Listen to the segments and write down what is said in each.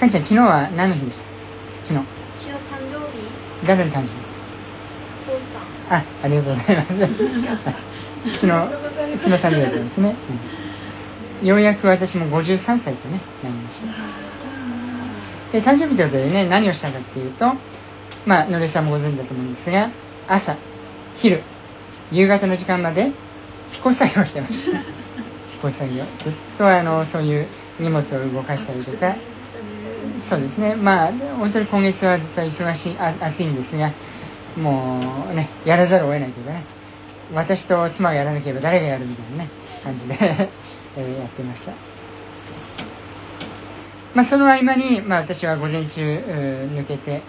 かんちゃん昨日は何の日でした？昨日。昨日誕生日？誰の誕生日。父さん。あありがとうございます。昨日昨日誕生日だったんですね、うん。ようやく私も53歳とねなりました。で誕生日ということでね何をしたかっていうとまあのりさんもご存知だと思うんですが朝昼夕方の時間まで飛行作業をしてました。飛行作業。ずっとあのそういう荷物を動かしたりとかそうですね。まあ本当に今月はずっと忙しいあ暑いんですがもうねやらざるを得ないというかね私と妻がやらなければ誰がやるみたいなね感じで えーやってました。まあその合間に、まあ、私は午前中抜けて、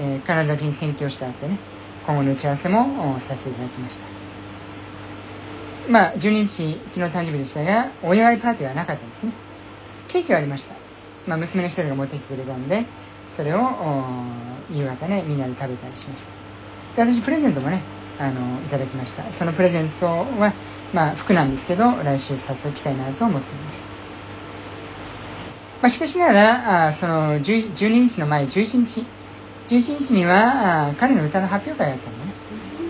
えーカナダ人宣教師と会ってね今後の打ち合わせもさせていただきました。まあ12日昨日誕生日でしたがお祝いパーティーはなかったですね。ケーキはありました、まあ、娘の一人が持ってきてくれたんでそれを夕方ねみんなで食べたりしました。で私プレゼントもねあのいただきました。そのプレゼントはまあ服なんですけど来週早速来たいなと思っています。まあ、しかしながらあその10 12日の前11日11日にはあ彼の歌の発表会があったんでね。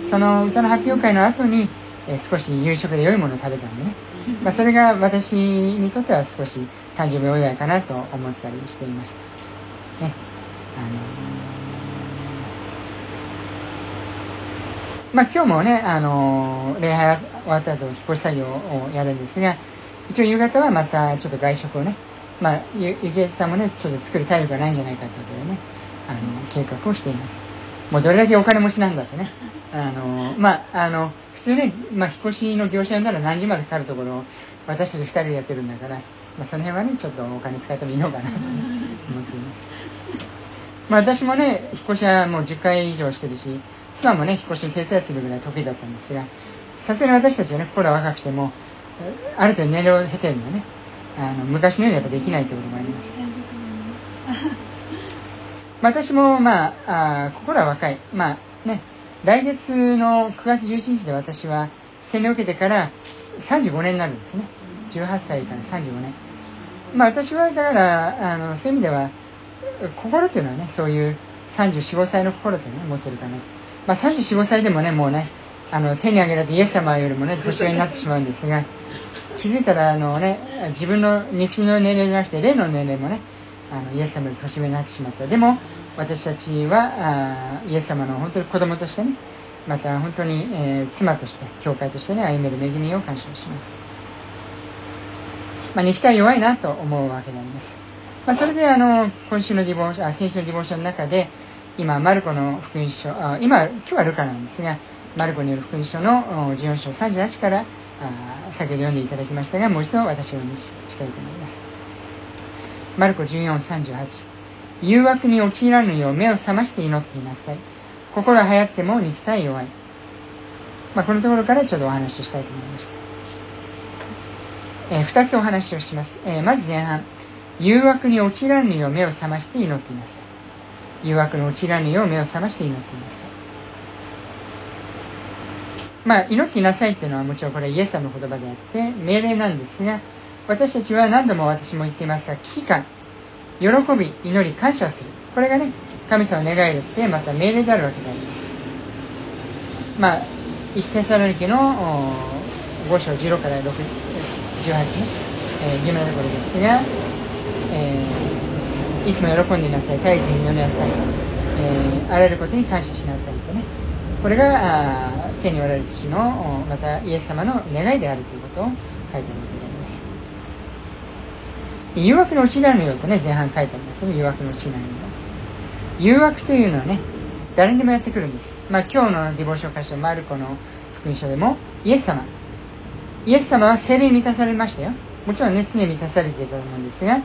その歌の発表会の後に、えー少し夕食で良いものを食べたんでね、まあ、それが私にとっては少し誕生日お祝いかなと思ったりしていましたねあのまあ、今日もね、あの礼拝終わった後、引っ越し作業をやるんですが、一応夕方はまたちょっと外食をね、まあ、ゆゆきえさんもね、ちょっと作る体力がないんじゃないかということでね、あの、計画をしています。もうどれだけお金持ちなんだってね。あの、まあ、あの、普通ね、まあ、引っ越しの業者なら何時までかかるところを、私たち二人でやってるんだから、まあ、その辺はね、ちょっとお金使ってもいいのかなと思っています。まあ、私もね、引っ越しはもう10回以上してるし、妻もね、引っ越しに手伝いするぐらい得意だったんですが、さすがに私たちはね、心は若くても、ある程度年齢を経てるのでね、あの、昔のようにやっぱできないとこともあります。私も、まあ、あー心は若い。まあね、来月の9月11日で私は洗礼を受けてから35年になるんですね。18歳から35年。まあ私はだから、あの、そういう意味では、心というのはね、そういう34、5歳の心というのを持ってるかな。まあ34、5歳でもね、もうね、あの、手に挙げられてイエス様よりもね、年上になってしまうんですが、気づいたら、あのね、自分の肉の年齢じゃなくて、霊の年齢もね、あのイエス様より年上になってしまった。でも、私たちは、あイエス様の本当に子供としてね、また本当に、えー妻として、教会としてね、歩める恵みを感謝します。まあ、肉体弱いなと思うわけであります。まあ、それで、あの、今週のディボーション、あ、先週のディボーションの中で、今、マルコの福音書、あ今、今日はルカなんですが、マルコによる福音書の14章38から、あ先ほど読んでいただきましたが、もう一度私を読みしたいと思います。マルコ1438誘惑に陥らぬよう目を覚まして祈っていなさい。心が流行っても肉体弱い。まあ、このところからちょっとお話をしたいと思いました。えー二つお話をします。えーまず前半。誘惑に陥らぬよう目を覚まして祈っていなさい。誘惑に陥らぬよう目を覚まして祈っていなさい。まあ、祈っていなさいっていうのはもちろんこれイエス様の言葉であって命令なんですが、私たちは何度も私も言っていますが、危機感、喜び、祈り、感謝をする。これがね、神様の願いであって、また命令であるわけであります。まあ、一テサロニケの5章16から6 18ね、えー有名なところですが、えーいつも喜んでいなさい、絶えずに祈りなさい、えーあらゆることに感謝しなさいとね、これがあー天におられる父の、またイエス様の願いであるということを書いてあるわけであります。誘惑の陥らぬよとね、前半書いてありますね、誘惑の陥らぬよ。誘惑というのはね、誰にでもやってくるんです。まあ今日のディボーション箇所、マルコの福音書でも、イエス様。イエス様は精霊に満たされましたよ。もちろんね、常に満たされていたと思うんですが、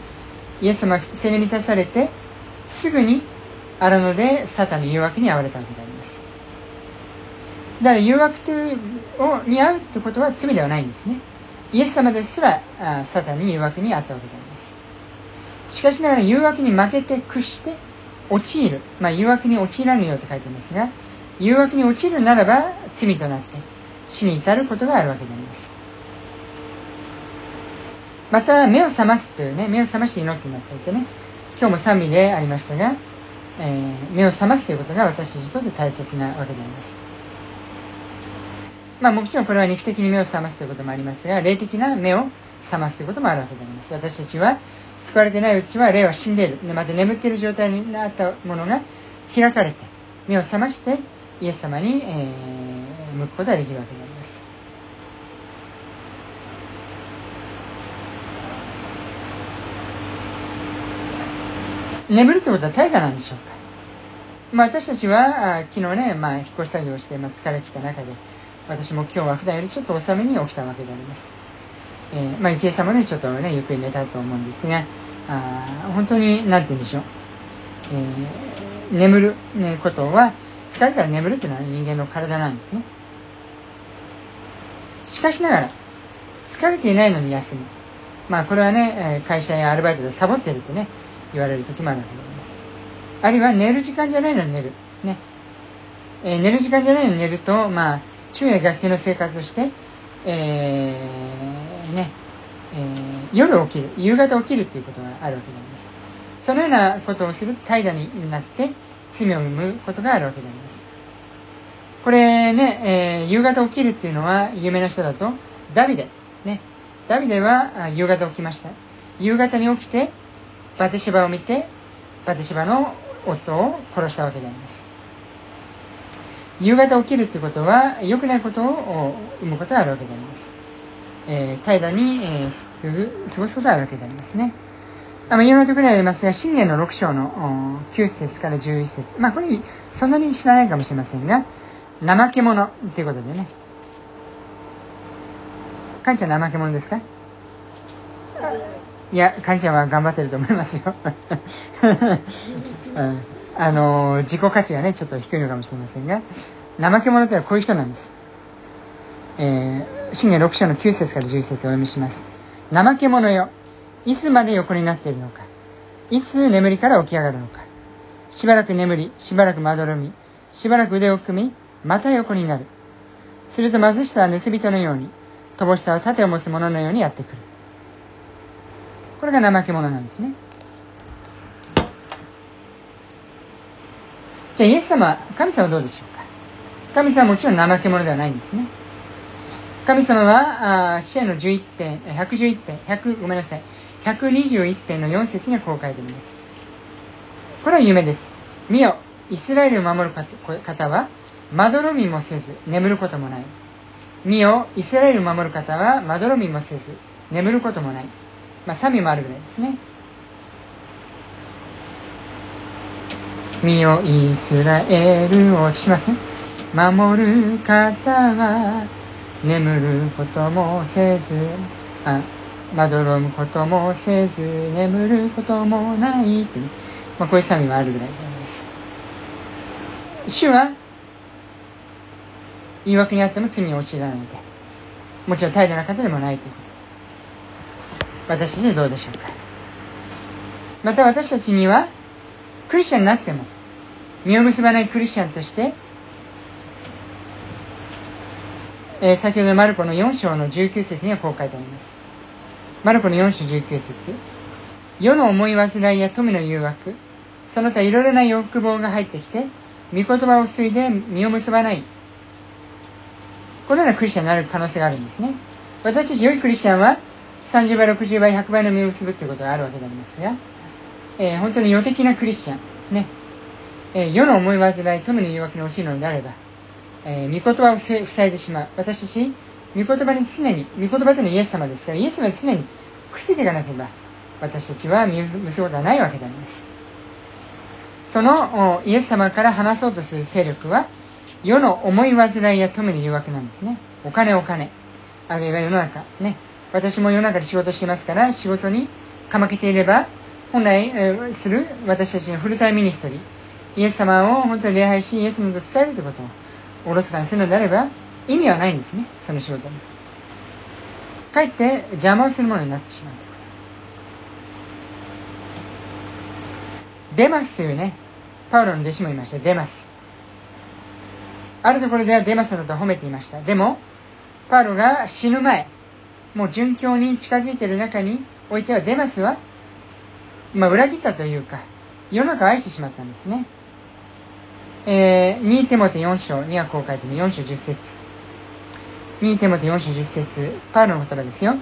イエス様は精霊に満たされて、すぐに荒野でサタンの誘惑に遭われたわけであります。だから誘惑というをに遭うってことは罪ではないんですね。イエス様ですらあサタンに誘惑に遭ったわけであります。しかしながら誘惑に負けて屈して陥る。まあ誘惑に陥らぬようと書いてありますが、誘惑に陥るならば罪となって死に至ることがあるわけであります。また、目を覚ますというね、目を覚まして祈ってなさいとね、今日も賛美でありましたが、えー、目を覚ますということが私たちにとって大切なわけであります。まあもちろんこれは肉的に目を覚ますということもありますが、霊的な目を覚ますということもあるわけであります。私たちは救われてないうちは霊は死んでいる。また眠っている状態になったものが開かれて、目を覚ましてイエス様に、えー、向くことができるわけであります。眠るってことは怠惰なんでしょうかまあ私たちはあ昨日ね、まあ引っ越し作業をして、まあ、疲れきた中で、私も今日は普段よりちょっと遅めに起きたわけであります。えー、まあ、池江さんもね、ちょっとね、ゆっくり寝たと思うんですが、あ本当に、なんて言うんでしょう。えー、眠る、ね、ことは、疲れたら眠るっていうのは人間の体なんですね。しかしながら、疲れていないのに休む。まあ、これはね、会社やアルバイトでサボってるってね、言われる時もあるわけであります。あるいは寝る時間じゃないのに寝る。ね。えー、寝る時間じゃないのに寝ると、まあ、昼夜逆転の生活をして、えー、ね、えー、夜起きる、夕方起きるっていうことがあるわけであります。そのようなことをすると怠惰になって罪を生むことがあるわけであります。これね、えー、夕方起きるっていうのは有名な人だと、ダビデ。ね。ダビデは夕方起きました。夕方に起きて、バテシバを見て、バテシバの夫を殺したわけであります。夕方起きるってことは、良くないことを生むことがあるわけであります。えー、平らに、えー、すぐ、過ごすことがあるわけでありますね。あの、いろんなところにありますが、信玄の6章の9節から11節まあ、これ、そんなに知らないかもしれませんが、怠け者っていうことでね。かんちゃん怠け者ですか？いや、かんちゃんは頑張ってると思いますよ。うん、あの、自己価値がね、ちょっと低いのかもしれませんが、怠け者ってのはこういう人なんです。えー、信玄6章の9節から11節をお読みします。怠け者よ。いつまで横になっているのか。いつ眠りから起き上がるのか。しばらく眠り、しばらくまどろみ、しばらく腕を組み、また横になる。すると貧しさは盗人のように、乏しさは盾を持つ者のようにやってくる。これが怠け者なんですね。じゃあイエス様、神様はどうでしょうか？神様はもちろん怠け者ではないんですね。神様は、あシェの11編、111編、100、ごめんなさい、121編の4節にはこう書いてあります。これは夢です。見よ、イスラエルを守る方は、まどろみもせず、眠ることもない。見よ、イスラエルを守る方は、まどろみもせず、眠ることもない。まあ、賛美もあるぐらいですね。身をイスラエルをしますね。守る方は、眠ることもせず、あ、まどろむこともせず、眠ることもないって。まあ、こういう賛美もあるぐらいであります。主は、言い訳にあっても罪に陥らないで。もちろん怠惰な方でもないということ。私たちはどうでしょうか？また私たちにはクリスチャンになっても実を結ばないクリスチャンとして、えー、先ほどマルコの4章の19節にはこう書いてあります。マルコの4章19節。世の思い煩いや富の誘惑。その他いろいろな欲望が入ってきて御言葉を継いで実を結ばない。このようなクリスチャンになる可能性があるんですね。私たち良いクリスチャンは30倍、60倍、100倍の実を結ぶということがあるわけでありますが、えー、本当に予的なクリスチャン、ね、えー、世の思い煩い、富の誘惑に陥るのであれば、えー、御言葉を塞いでしまう。私たち、御言葉に常に、御言葉というのはイエス様ですから、イエス様に常にくっついていかなければ、私たちは実を結ぶことはないわけであります。そのイエス様から話そうとする勢力は、世の思い煩いや富の誘惑なんですね。お金お金。あるいは世の中。ね。私も世の中で仕事してますから、仕事にかまけていれば、本来、えする私たちの full-time ministry、イエス様を本当に礼拝し、イエス様と伝えるということをおろそかにするのであれば、意味はないんですね、その仕事に。かえって邪魔をするものになってしまうということ。デマスというね、パウロの弟子もいました、デマス。あるところではデマスのことを褒めていました。でも、パウロが死ぬ前、もう殉教に近づいている中においてはデマスはまあ、裏切ったというか、世の中を愛してしまったんですね。えー、2テモテ4章にはこう書いてる4章10節2テモテ4章10節パウロの言葉ですよ。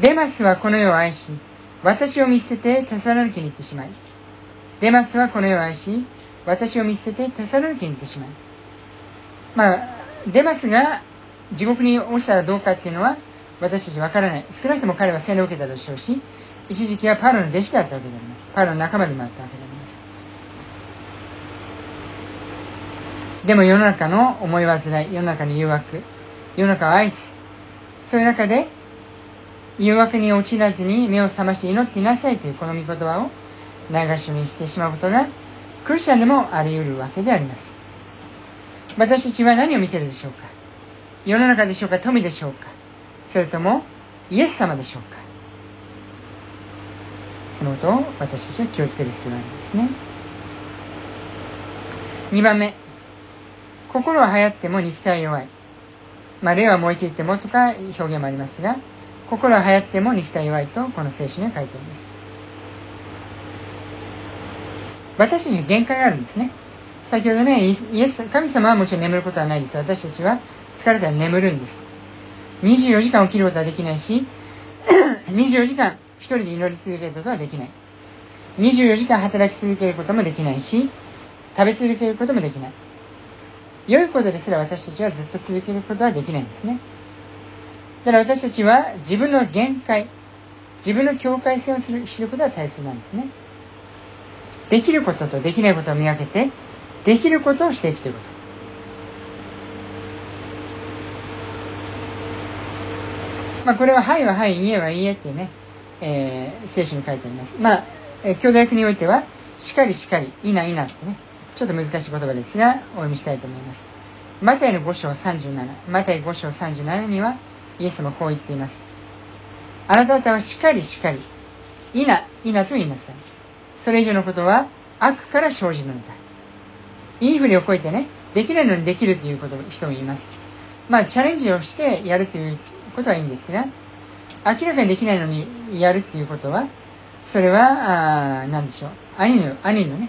デマスはこの世を愛し、私を見捨ててテサロニケに行ってしまい。デマスはこの世を愛し、私を見捨ててテサロニケに行ってしまい。まあ、デマスが地獄に落ちたらどうかっていうのは私たちわからない。少なくとも彼は洗礼を受けたでしょうし、一時期はパウロの弟子だったわけであります。パウロの仲間でもあったわけであります。でも世の中の思い煩い、世の中の誘惑、世の中を愛し、そういう中で誘惑に陥らずに目を覚まして祈っていなさいというこの御言葉をないがしろにしてしまうことがクリスチャンでもあり得るわけであります。私たちは何を見ているでしょうか？世の中でしょうか？富でしょうか？それともイエス様でしょうか？そのことを私たちは気をつける必要があるんですね。2番目。心は流行っても肉体弱い。まあ、霊は燃えていてもとか表現もありますが、心は流行っても肉体弱いとこの聖書には書いてあります。私たちに限界があるんですね。先ほどね、イエス、神様はもちろん眠ることはないです。私たちは疲れたら眠るんです。24時間起きることはできないし、24時間一人で祈り続けることはできない。24時間働き続けることもできないし、食べ続けることもできない。良いことですら私たちはずっと続けることはできないんですね。だから私たちは自分の限界、自分の境界線をする知ることは大切なんですね。できることとできないことを見分けて、できることをしていくということ。まあ、これは、はいははい、いえはいえっていうね、えー、聖書に書いてあります。まあ、えー、兄弟においては、しかりしかり、いないなってね、ちょっと難しい言葉ですが、お読みしたいと思います。マタイの5章37、マタイ5章37には、イエスもこう言っています。あなた方はしかりしかり、いな、いなと言いなさい。それ以上のことは悪から生じるのだ。いいふりをこえてね、できないのにできるということを人もいます。まあ、チャレンジをしてやるということはいいんですが、明らかにできないのにやるっていうことは、それは、あ何でしょう。兄の、兄のね、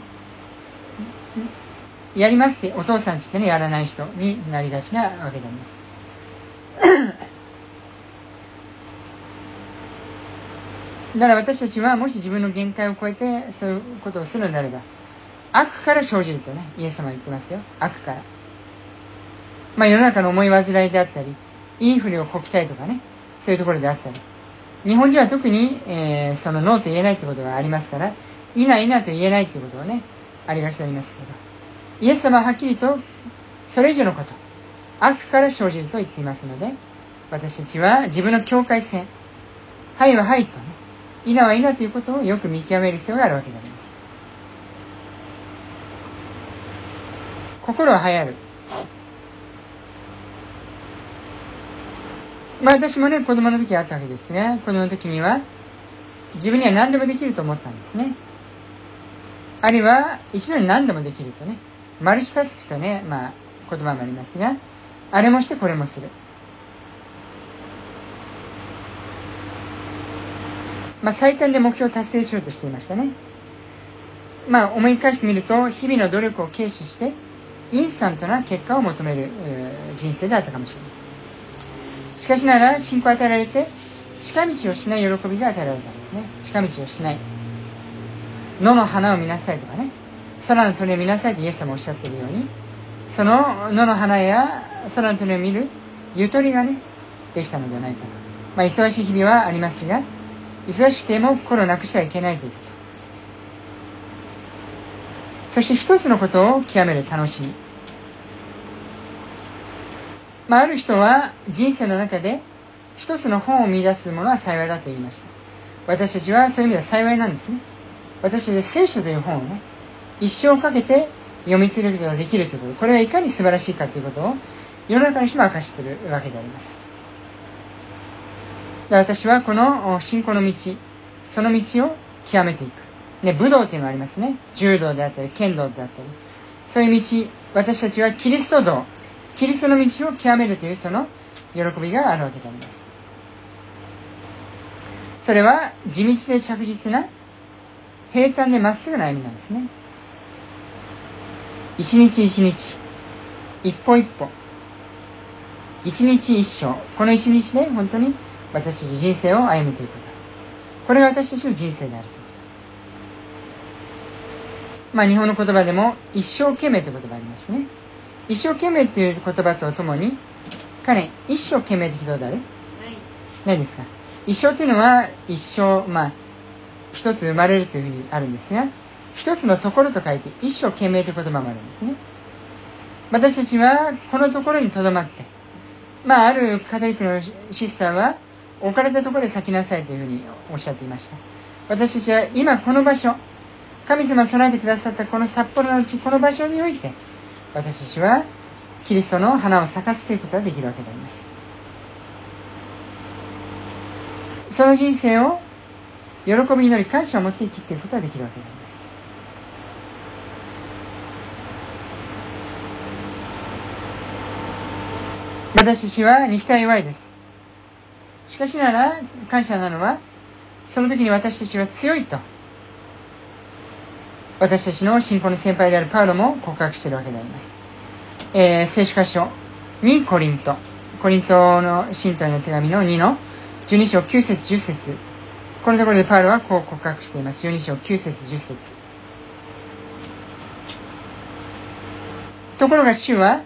やりますって、お父さんちってね、やらない人になりがちなわけであります。だから私たちはもし自分の限界を超えてそういうことをするのであれば、悪から生じるとね、イエス様は言ってますよ。悪から。まあ世の中の思い煩いであったり、いいふりをこきたいとかね、そういうところであったり。日本人は特に、えー、そのノーと言えないってことがありますから、いないなと言えないってことはね、ありがちでありますけど。イエス様ははっきりと、それ以上のこと、悪から生じると言っていますので、私たちは自分の境界線、はいははいとね、いなはいなということをよく見極める必要があるわけであります。心は流行る。まあ私もね、子供の時あったわけですが、子供の時には、自分には何でもできると思ったんですね。あるいは、一度に何でもできるとね、マルチタスクとね、まあ、言葉もありますが、あれもしてこれもする。まあ、最短で目標を達成しようとしていましたね。まあ、思い返してみると、日々の努力を軽視して、インスタントな結果を求める人生であったかもしれない。しかしながら、信仰を与えられて、近道をしない喜びが与えられたんですね。近道をしない。野の花を見なさいとかね。空の鳥を見なさいとイエス様おっしゃっているように、その野の花や空の鳥を見るゆとりがね、できたのではないかと。まあ、忙しい日々はありますが、忙しくても心をなくしてはいけないということ。そして一つのことを極める楽しみ。まあ、ある人は人生の中で一つの本を見出すものは幸いだと言いました。私たちはそういう意味では幸いなんですね。私たちは聖書という本をね、一生かけて読み続けることができるということ。これはいかに素晴らしいかということを世の中の人も明かしするわけであります。で私はこの信仰の道、その道を極めていく。ね、武道っていうのがありますね。柔道であったり、剣道であったり。そういう道、私たちはキリスト道、キリストの道を極めるというその喜びがあるわけであります。それは地道で着実な平坦でまっすぐな歩みなんですね。一日一日、一歩一歩、一日一生、この一日で本当に私たち人生を歩むということ。これが私たちの人生であるということ。まあ日本の言葉でも一生懸命という言葉がありましてね。一生懸命という言葉とともに、彼、一生懸命って聞いたことある？ないですか？一生というのは一生、まあ、一つ生まれるというふうにあるんですが、一つのところと書いて一生懸命という言葉もあるんですね。私たちはこのところに留まって、まあ、あるカトリックのシスターは、置かれたところで咲きなさいというふうにおっしゃっていました。私たちは今この場所、神様が備えてくださったこの札幌のうち、この場所において、私たちはキリストの花を咲かすということができるわけであります。その人生を喜び祈り感謝を持って生きていくことができるわけであります。私たちは肉体弱いです。しかしなら感謝なのは、その時に私たちは強いと、私たちの信仰の先輩であるパウロも告白しているわけであります。えー、聖書箇所にコリント、コリントの信徒への手紙の2の12章9節10節このところでパウロはこう告白しています。12章9節10節ところが主は、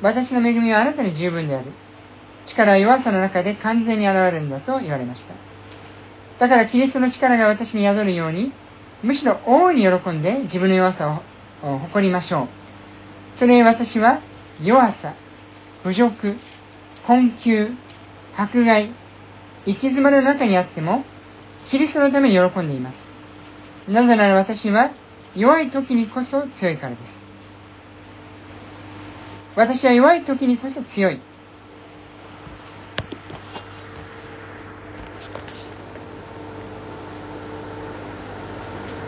私の恵みはあなたに十分である。力は弱さの中で完全に現れるんだと言われました。だからキリストの力が私に宿るように、むしろ大いに喜んで自分の弱さを誇りましょう。それ私は弱さ、侮辱、困窮、迫害、行き詰まりの中にあっても、キリストのために喜んでいます。なぜなら私は弱い時にこそ強いからです。私は弱い時にこそ強い。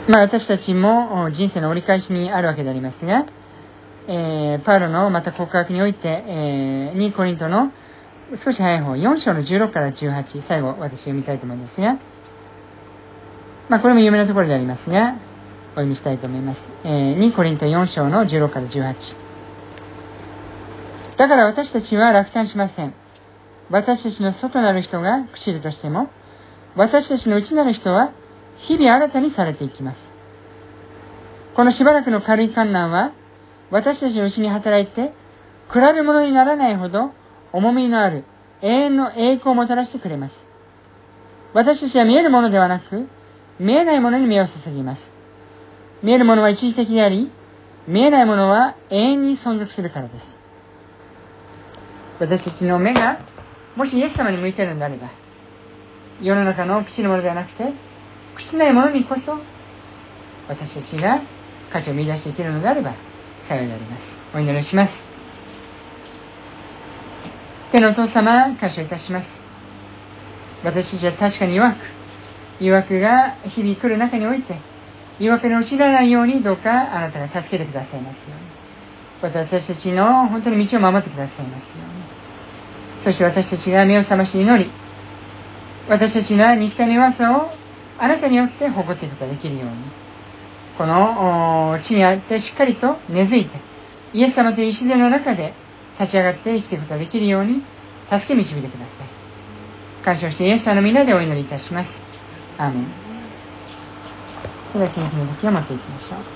まあ私たちも人生の折り返しにあるわけでありますが、えー、パウロのまた告白において、えー、2コリントの少し早い方、4章の16から18、最後私読みたいと思うんですが、まあこれも有名なところでありますが、お読みしたいと思います。えー、2コリント4章の16から18。だから私たちは落胆しません。私たちの外なる人が朽ちるとしても、私たちの内なる人は日々新たにされていきます。このしばらくの軽い観難は、私たちのうちに働いて、比べ物にならないほど重みのある永遠の栄光をもたらしてくれます。私たちは見えるものではなく、見えないものに目を注ぎます。見えるものは一時的であり、見えないものは永遠に存続するからです。私たちの目が、もしイエス様に向いているのであれば、世の中の口のものではなくて、口ないものにこそ、私たちが価値を見出していけるのであれば、幸いであります。お祈りします。天のお父様、感謝いたします。私たちは確かに弱く、誘惑が日々来る中において、誘惑に陥らないようにどうかあなたが助けてくださいますように。私たちの本当に道を守ってくださいますように。そして私たちが目を覚まし祈り、私たちの肉体の弱さをあなたによって誇っていくことができるように。この地にあってしっかりと根付いて、イエス様という礎の中で立ち上がって生きていくことができるように、助け導いてください。感謝をしてイエス様の皆でお祈りいたします。アーメン。それでは、献金の時を持っていきましょう。